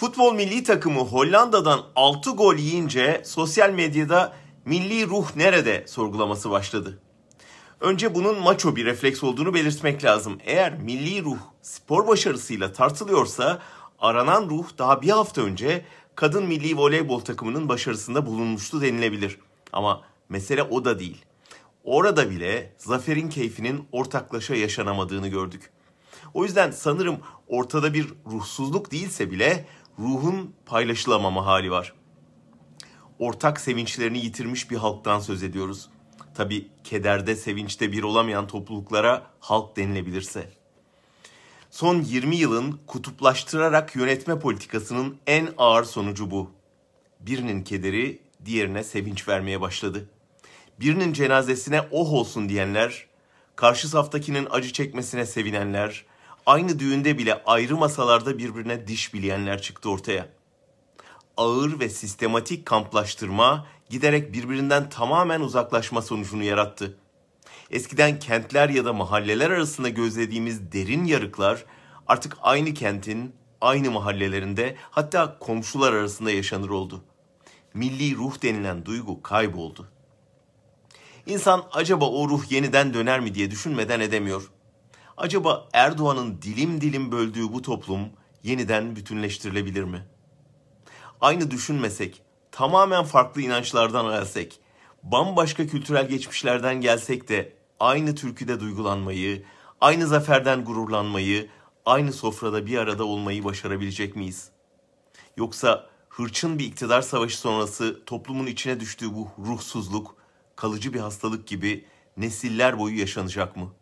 Futbol milli takımı Hollanda'dan 6 gol yiyince sosyal medyada milli ruh nerede sorgulaması başladı. Önce bunun maço bir refleks olduğunu belirtmek lazım. Eğer milli ruh spor başarısıyla tartılıyorsa aranan ruh daha bir hafta önce kadın milli voleybol takımının başarısında bulunmuştu denilebilir. Ama mesele o da değil. Orada bile zaferin keyfinin ortaklaşa yaşanamadığını gördük. O yüzden sanırım ortada bir ruhsuzluk değilse bile ruhun paylaşılamama hali var. Ortak sevinçlerini yitirmiş bir halktan söz ediyoruz. Tabi kederde, sevinçte bir olamayan topluluklara halk denilebilirse. Son 20 yılın kutuplaştırarak yönetme politikasının en ağır sonucu bu. Birinin kederi diğerine sevinç vermeye başladı. Birinin cenazesine oh olsun diyenler, karşı saftakinin acı çekmesine sevinenler, aynı düğünde bile ayrı masalarda birbirine diş bileyenler çıktı ortaya. Ağır ve sistematik kamplaştırma giderek birbirinden tamamen uzaklaşma sonucunu yarattı. Eskiden kentler ya da mahalleler arasında gözlediğimiz derin yarıklar artık aynı kentin, aynı mahallelerinde hatta komşular arasında yaşanır oldu. Milli ruh denilen duygu kayboldu. İnsan acaba o ruh yeniden döner mi diye düşünmeden edemiyor. Acaba Erdoğan'ın dilim dilim böldüğü bu toplum yeniden bütünleştirilebilir mi? Aynı düşünmesek, tamamen farklı inançlardan öğrensek, bambaşka kültürel geçmişlerden gelsek de aynı türküde duygulanmayı, aynı zaferden gururlanmayı, aynı sofrada bir arada olmayı başarabilecek miyiz? Yoksa hırçın bir iktidar savaşı sonrası toplumun içine düştüğü bu ruhsuzluk kalıcı bir hastalık gibi nesiller boyu yaşanacak mı?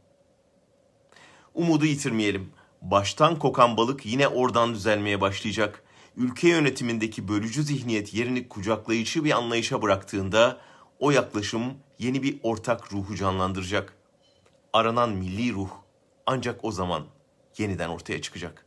Umudu yitirmeyelim. Baştan kokan balık yine oradan düzelmeye başlayacak. Ülke yönetimindeki bölücü zihniyet yerini kucaklayıcı bir anlayışa bıraktığında o yaklaşım yeni bir ortak ruhu canlandıracak. Aranan milli ruh ancak o zaman yeniden ortaya çıkacak.